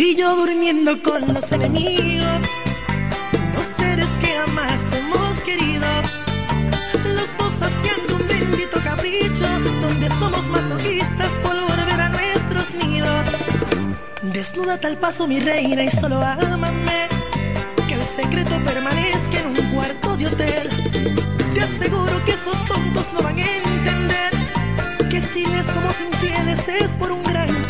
Y yo durmiendo con los enemigos. Dos seres que jamás hemos querido. Los dos haciendo un bendito capricho. Donde somos masoquistas por volver a nuestros nidos. Desnuda tal paso, mi reina, y solo ámame. Que el secreto permanezca en un cuarto de hotel. Te aseguro que esos tontos no van a entender que si les somos infieles es por un gran.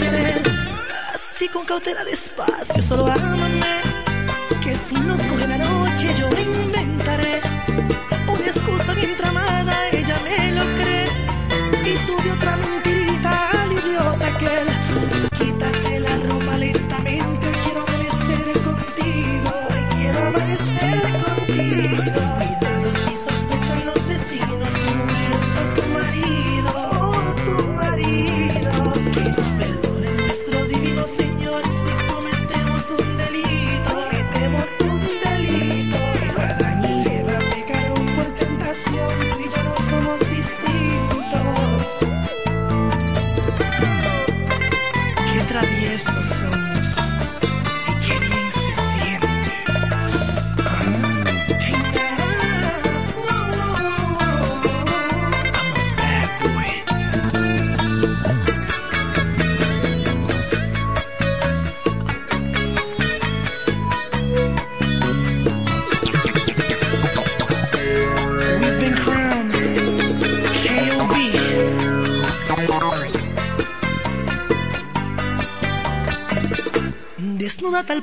Así con cautela despacio, solo ámame. Que si nos coge la noche yo me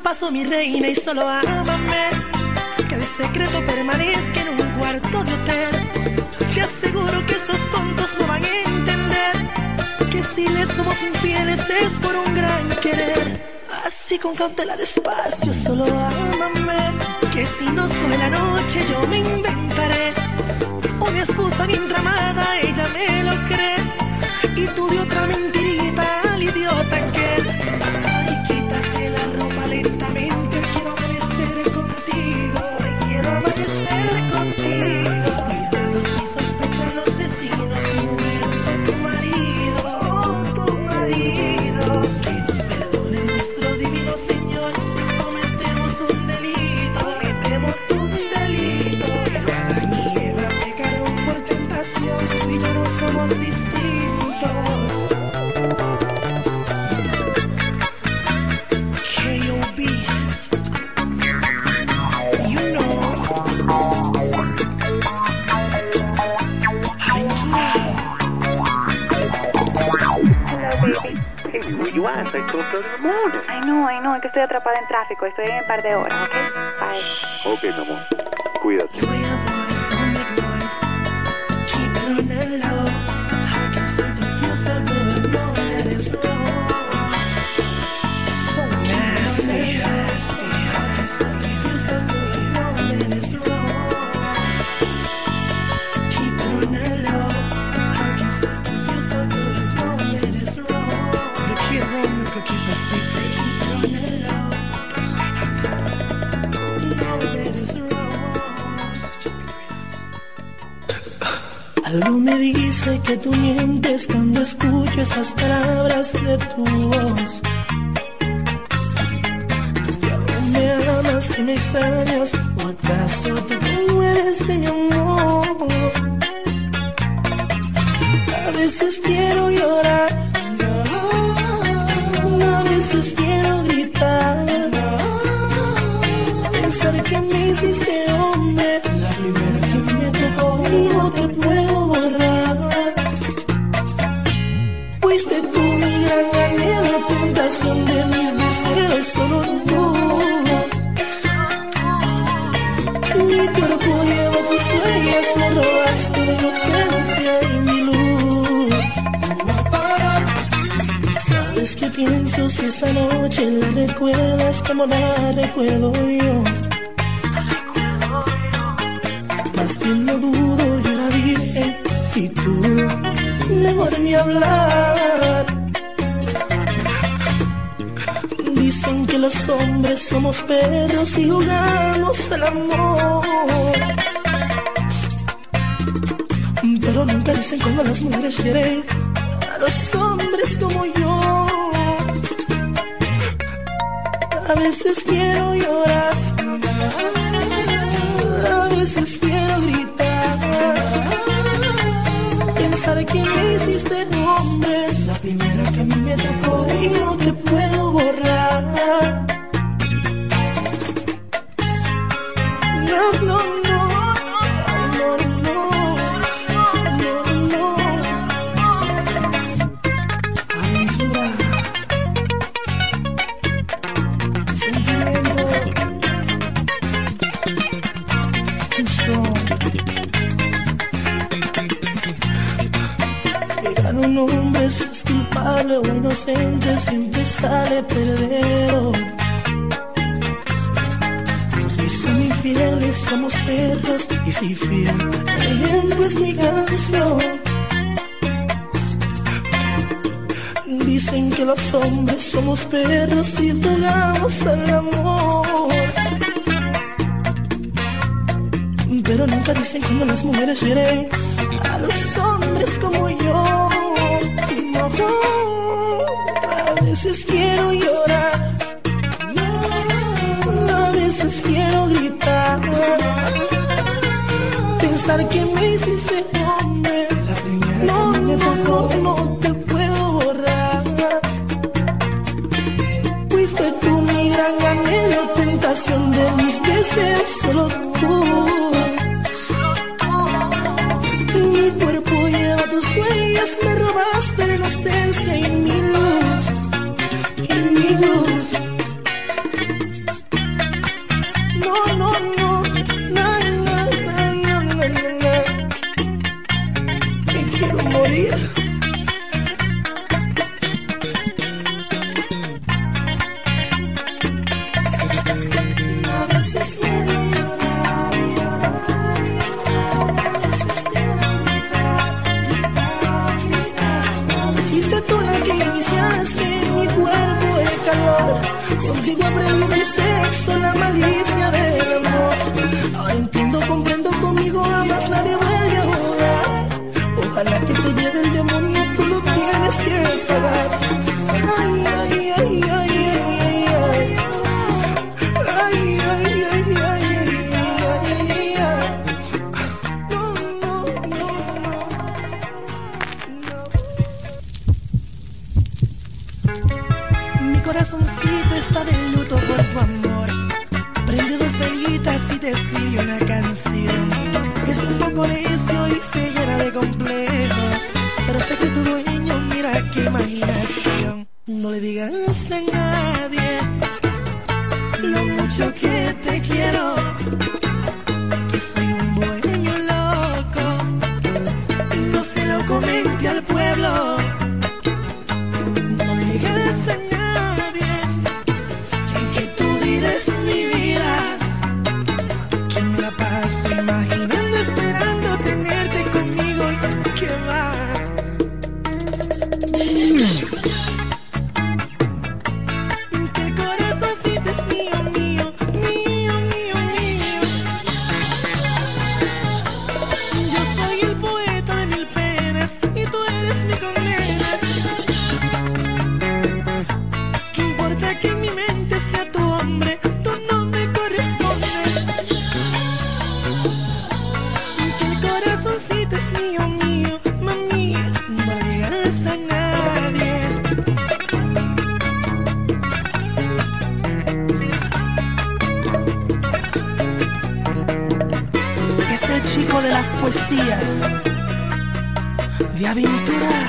paso mi reina y solo ámame. Que el secreto permanezca en un cuarto de hotel. Te aseguro que esos tontos no van a entender Que si les somos infieles es por un gran querer. Así con cautela despacio solo ámame. Que si nos coge la noche yo me inventaré Una excusa bien tramada, ella me lo cree. Y tú de otra mentirita Hey, where you at? It's like 12:30 in the morning. Ay, no, ay, no, es que estoy atrapada en tráfico. Estoy en un par de horas, ¿ok? Bye. Ok, mi amor. Cuídate. Algo me dice que tú mientes cuando escucho esas palabras de tu voz. Ya no me amas, que me extrañas, o acaso tú no eres de mi amor. A veces quiero llorar, ¿Sabes qué pienso si esa noche la recuerdas como la recuerdo yo? Más bien no dudo, yo la vi y tú, mejor ni hablar. Dicen que los hombres somos perros y jugamos al amor. Pero nunca dicen cuando las mujeres quieren a los hombres como yo. A veces quiero llorar. A veces quiero gritar. Pensar que me hiciste hombre. La primera que a mí me tocó y no te puedo borrar. Dicen que los hombres somos perros y jugamos al amor. Pero nunca dicen cuando las mujeres vienen a los hombres como yo. No, a veces mereces solo tú. es el chico de las poesías, de aventuras.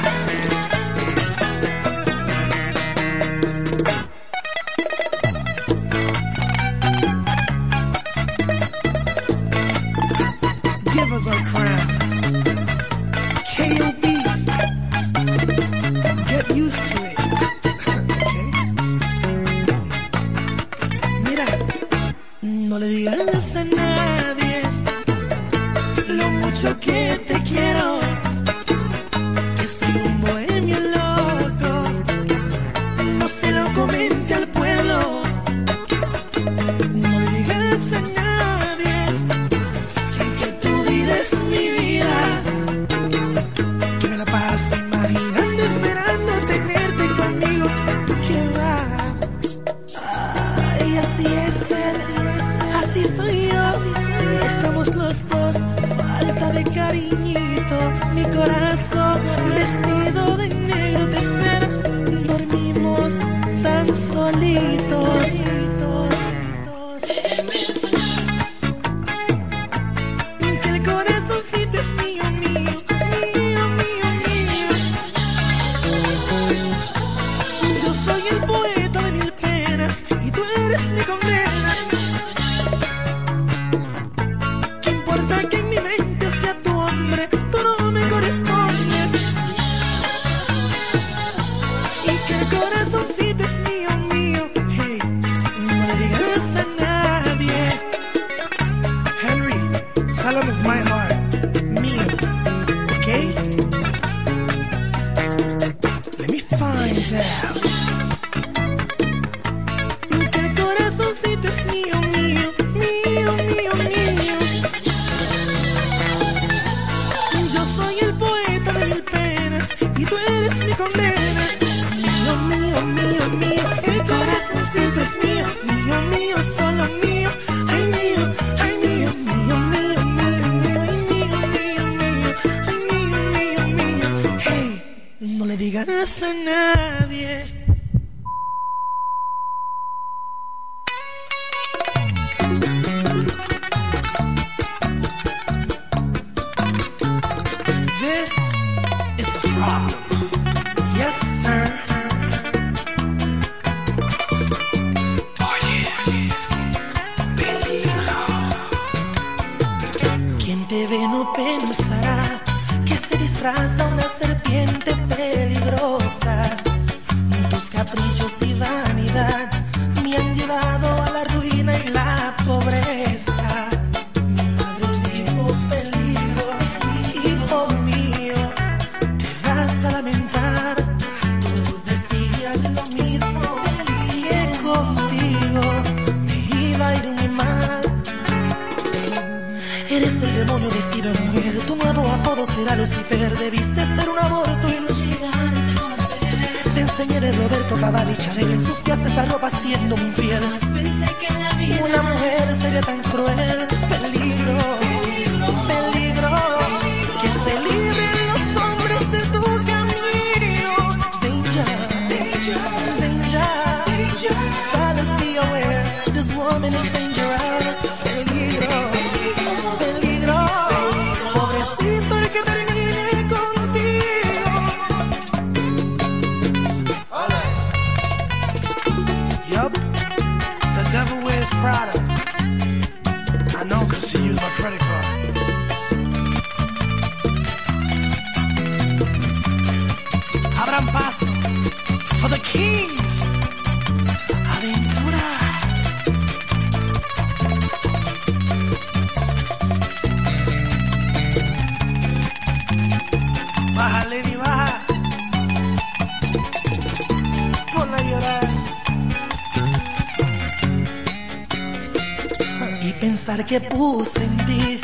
que puse en ti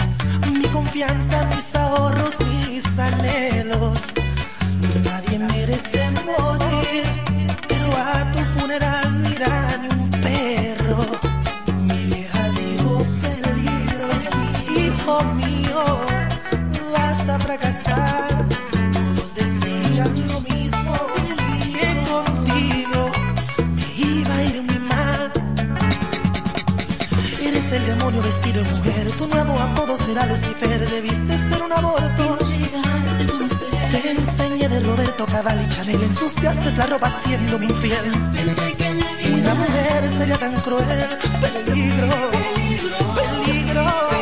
mi confianza, mis ahorros, mis anhelos. Tu nuevo apodo será Lucifer. Debiste ser un aborto. Te enseñé de Roberto Cavalli Chanel. Ensuciaste la ropa siendo infiel. Una mujer sería tan cruel. Peligro, peligro.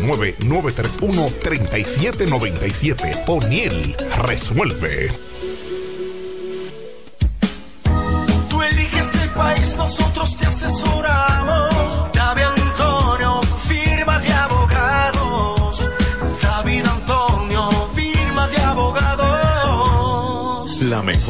809-931-3797. O'Neill resuelve.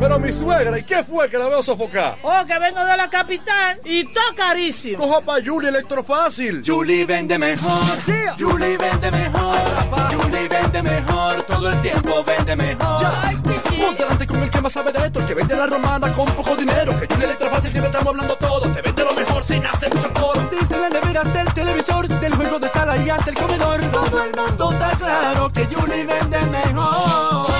Pero mi suegra, ¿y qué fue que la veo sofocar? Oh, que vengo de la capital y todo carísimo. Coja pa' Julie Electrofácil. Julie vende mejor. Yeah. Julie vende mejor. Julie vende mejor. Todo el tiempo vende mejor. Ponte delante con el que más sabe de esto, el que vende la romana con poco dinero. Que Julie Electrofácil siempre estamos hablando todo. Te vende lo mejor sin hacer mucho coro. Desde la nevera hasta el televisor, del juego de sala y hasta el comedor. Todo el mundo está claro que Julie vende mejor.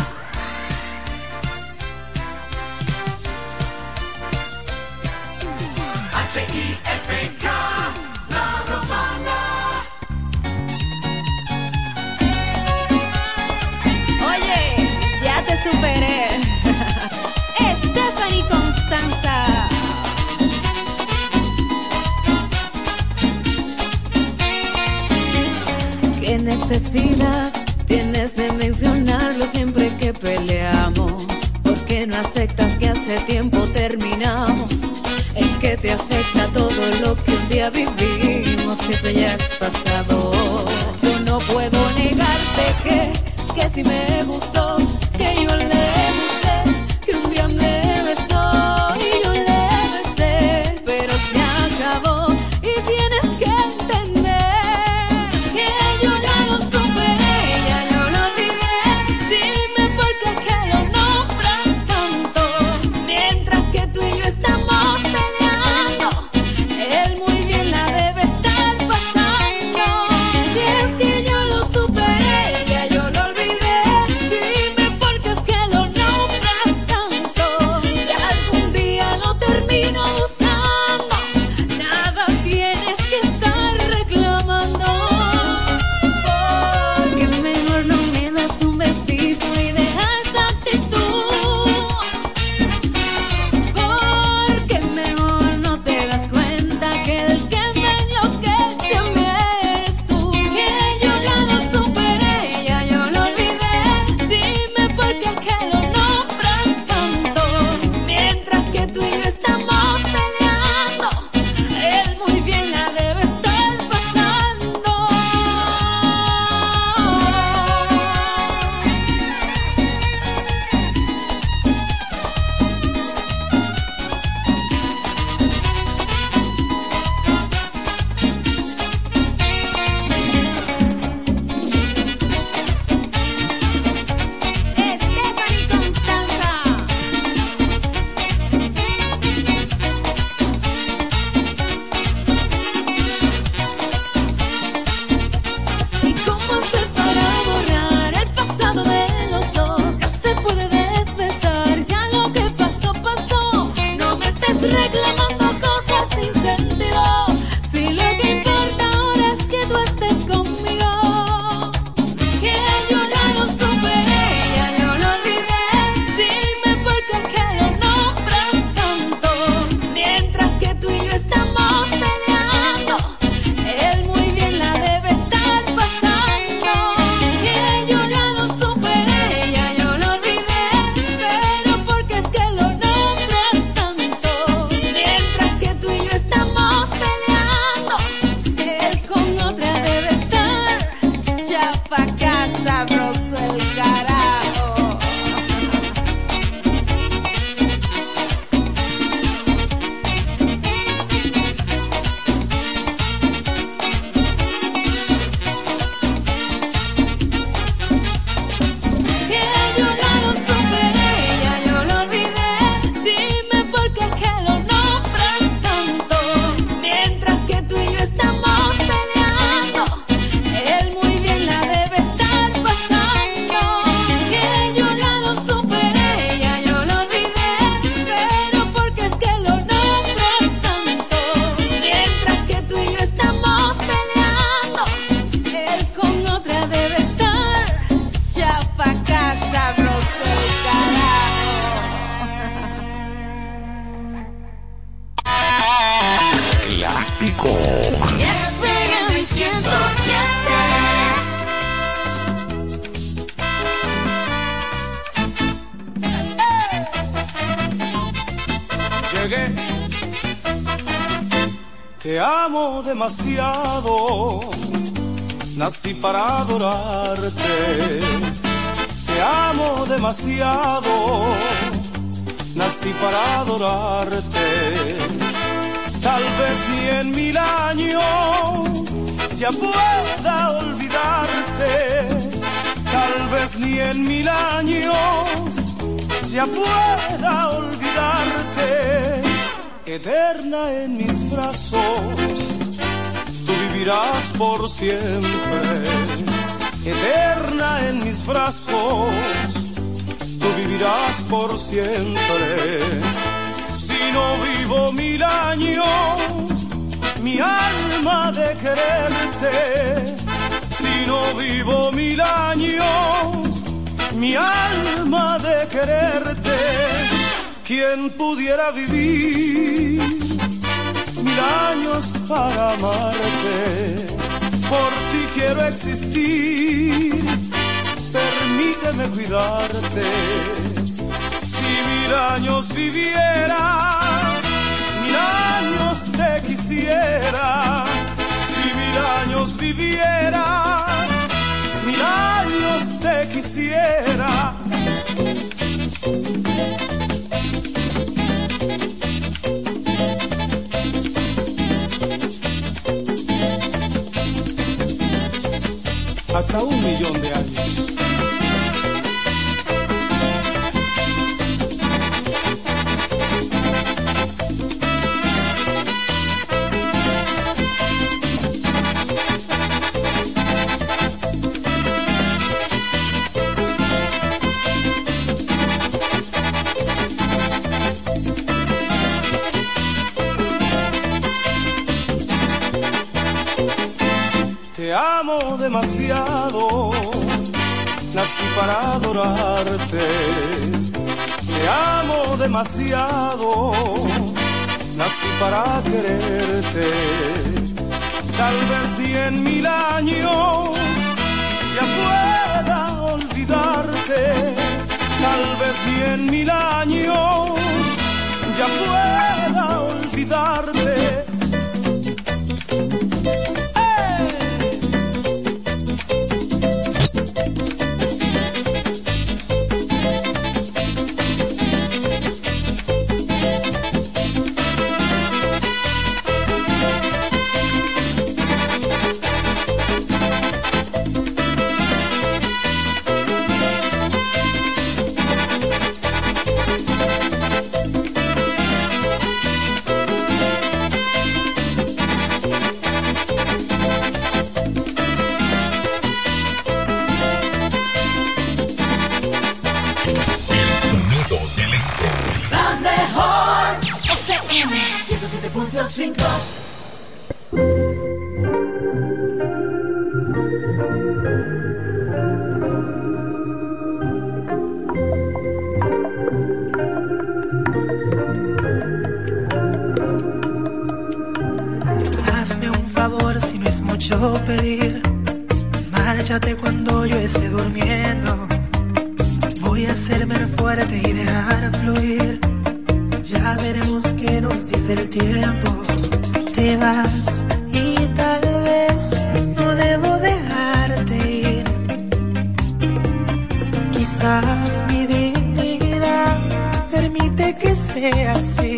Necesidad tienes de mencionarlo siempre que peleamos? ¿Por qué no aceptas que hace tiempo terminamos? Es que te afecta todo lo que un día vivimos, eso ya es pasado. Yo no puedo negarte que, que si me gustó, nací para adorarte. Te amo demasiado, nací para adorarte. Tal vez ni en mil años ya pueda olvidarte. Tal vez ni en mil años ya pueda olvidarte eterna en mis brazos, vivirás por siempre, eterna en mis brazos, tú vivirás por siempre. Si no vivo mil años, mi alma de quererte, si no vivo mil años, mi alma de quererte. ¿Quién pudiera vivir mil años para amarte? Por ti quiero existir, permíteme cuidarte. Si mil años viviera, mil años te quisiera. Si mil años viviera, mil años te quisiera. Hasta un millón de años. Te amo demasiado, nací para adorarte. Te amo demasiado, nací para quererte. Tal vez en mil años ya pueda olvidarte. Tal vez en mil años ya pueda olvidarte. Hazme un favor si no es mucho pedir. Márchate cuando yo esté durmiendo. Voy a hacerme fuerte y dejar fluir. Ya veremos qué nos dice el tiempo. Te vas y tal vez no debo dejarte ir. Quizás mi dignidad permite que sea así.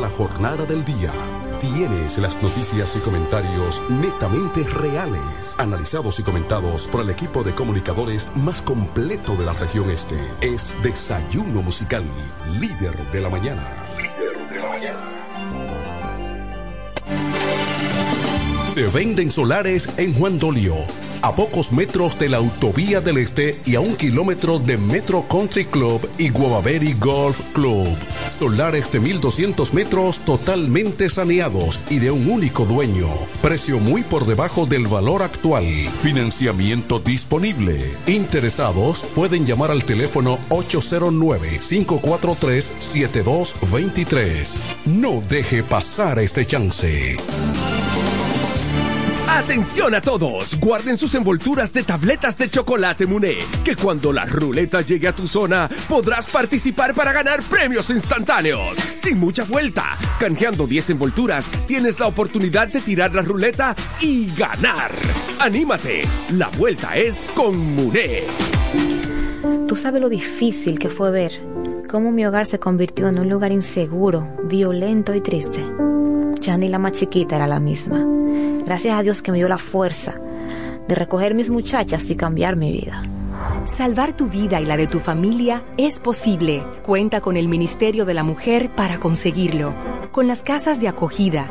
La jornada del día, tienes las noticias y comentarios netamente reales, analizados y comentados por el equipo de comunicadores más completo de la región este. Es Desayuno Musical, líder de la mañana. Se venden solares en Juan Dolio, a pocos metros de la Autovía del Este y a un kilómetro de Metro Country Club y Guavaberi Golf Club. Solares de 1200 metros totalmente saneados y de un único dueño. Precio muy por debajo del valor actual. Financiamiento disponible. Interesados pueden llamar al teléfono 809-543-7223. No deje pasar este chance. Atención a todos, guarden sus envolturas de tabletas de chocolate Muné, que cuando la ruleta llegue a tu zona podrás participar para ganar premios instantáneos. Sin mucha vuelta, canjeando 10 envolturas, tienes la oportunidad de tirar la ruleta y ganar. Anímate, la vuelta es con Muné. Tú sabes lo difícil que fue ver cómo mi hogar se convirtió en un lugar inseguro, violento y triste. Ya ni la más chiquita era la misma. Gracias a Dios que me dio la fuerza de recoger mis muchachas y cambiar mi vida. Salvar tu vida y la de tu familia es posible. Cuenta con el Ministerio de la Mujer para conseguirlo. Con las casas de acogida,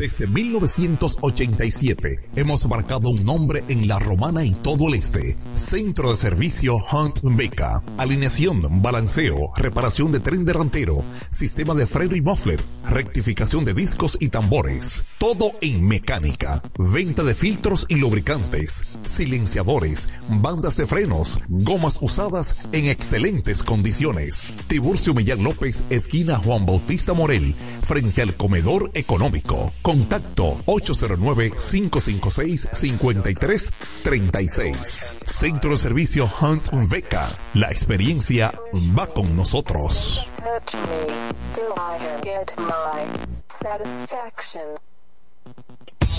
Desde 1987 hemos marcado un nombre en la romana y todo el este. Centro de servicio Hunt Beca. Alineación, balanceo, reparación de tren delantero, sistema de freno y muffler, rectificación de discos y tambores. Todo en mecánica. Venta de filtros y lubricantes, silenciadores, bandas de frenos, gomas usadas en excelentes condiciones. Tiburcio Millán López, esquina Juan Bautista Morel, frente al comedor económico. Contacto 809-556-5336. Centro de Servicio Hunt Beca. La experiencia va con nosotros.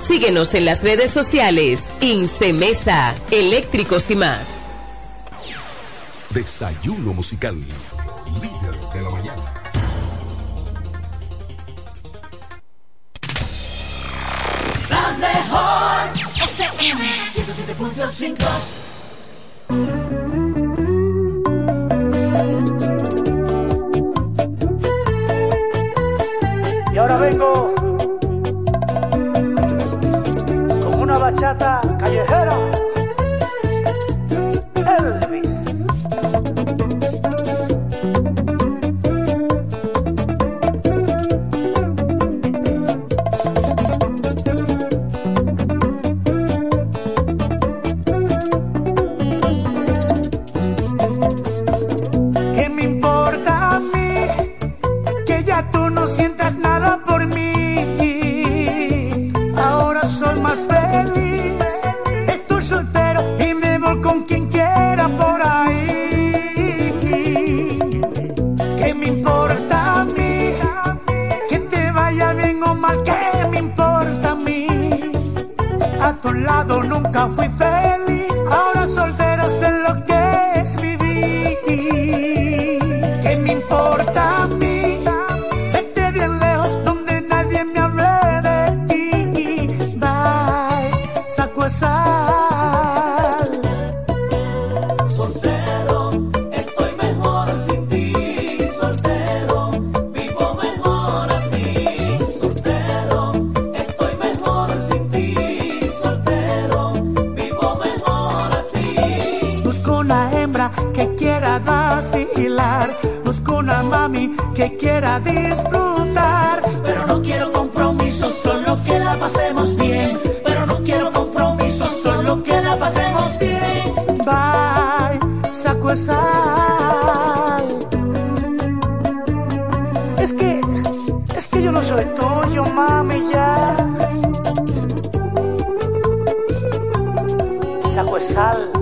Síguenos en las redes sociales. Incemesa, eléctricos y más. Desayuno musical. Líder de la mañana. La mejor FM 107.5 Y ahora vengo una bachata callejera. Que la pasemos bien. Bye, saco esa. Es que, es que yo no soy tuyo, mami, ya. Saco esa.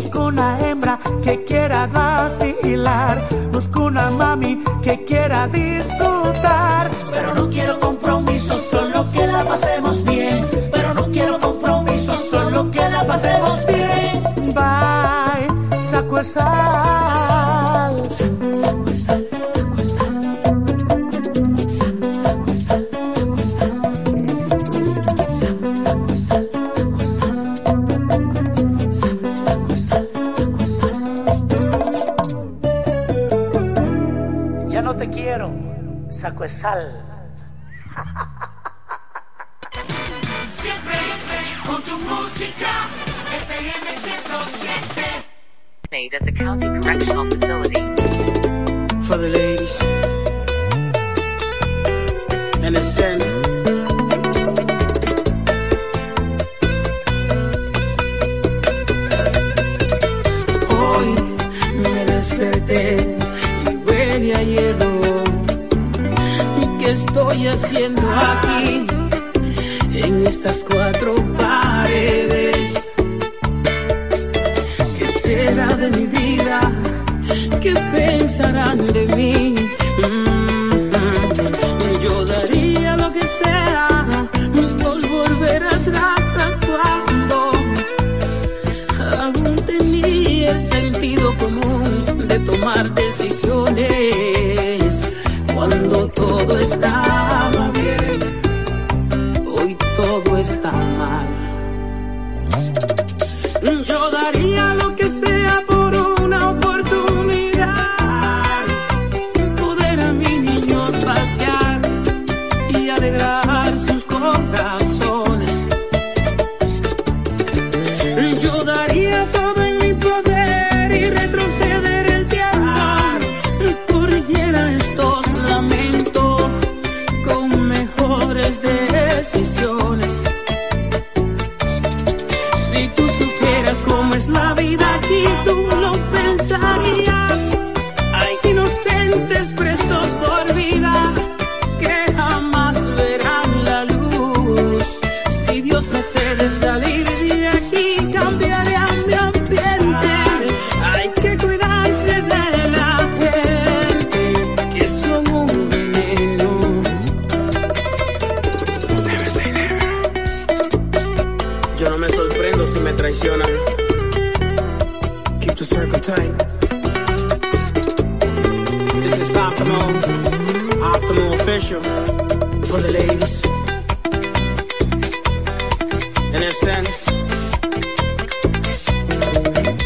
busco una hembra que quiera vacilar, busco una mami que quiera disfrutar. Pero no quiero compromiso, solo que la pasemos bien. Pero no quiero compromiso, solo que la pasemos bien. Bye, saco esa. Saco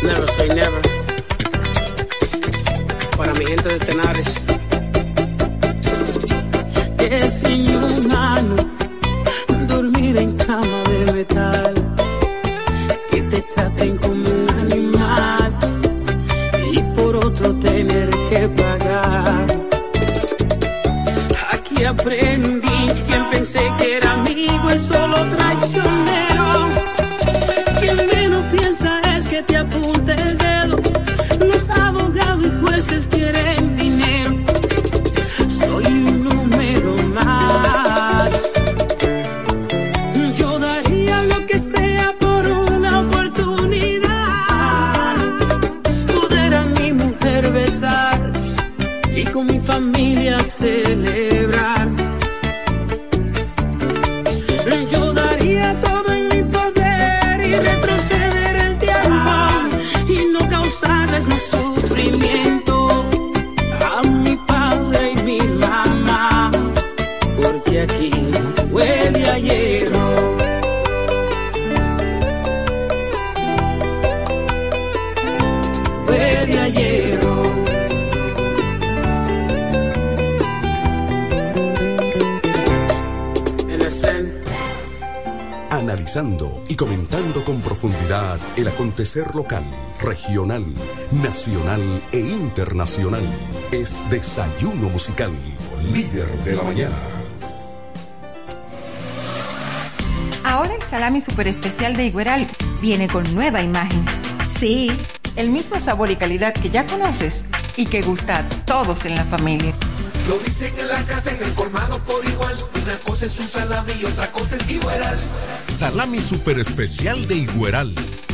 Never say never. Para mi gente de Tenares. Es inhumano dormir en cama de metal. Que te traten como un animal. Y por otro tener que pagar. Aquí aprendí quien pensé que era amigo es acontecer local, regional, nacional e internacional. Es Desayuno Musical, líder de la mañana. Ahora el salami super especial de Igueral viene con nueva imagen. Sí, el mismo sabor y calidad que ya conoces y que gusta a todos en la familia. Lo dicen en la casa, en el colmado por igual. Una cosa es un salami y otra cosa es igual. Salami super especial de Igueral.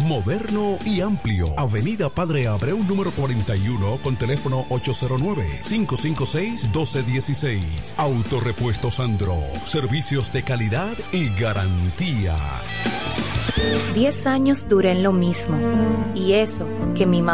Moderno y amplio. Avenida Padre Abreu número 41 con teléfono 809-556-1216. Autorepuesto Sandro. Servicios de calidad y garantía. Diez años duré en lo mismo. Y eso, que mi mamá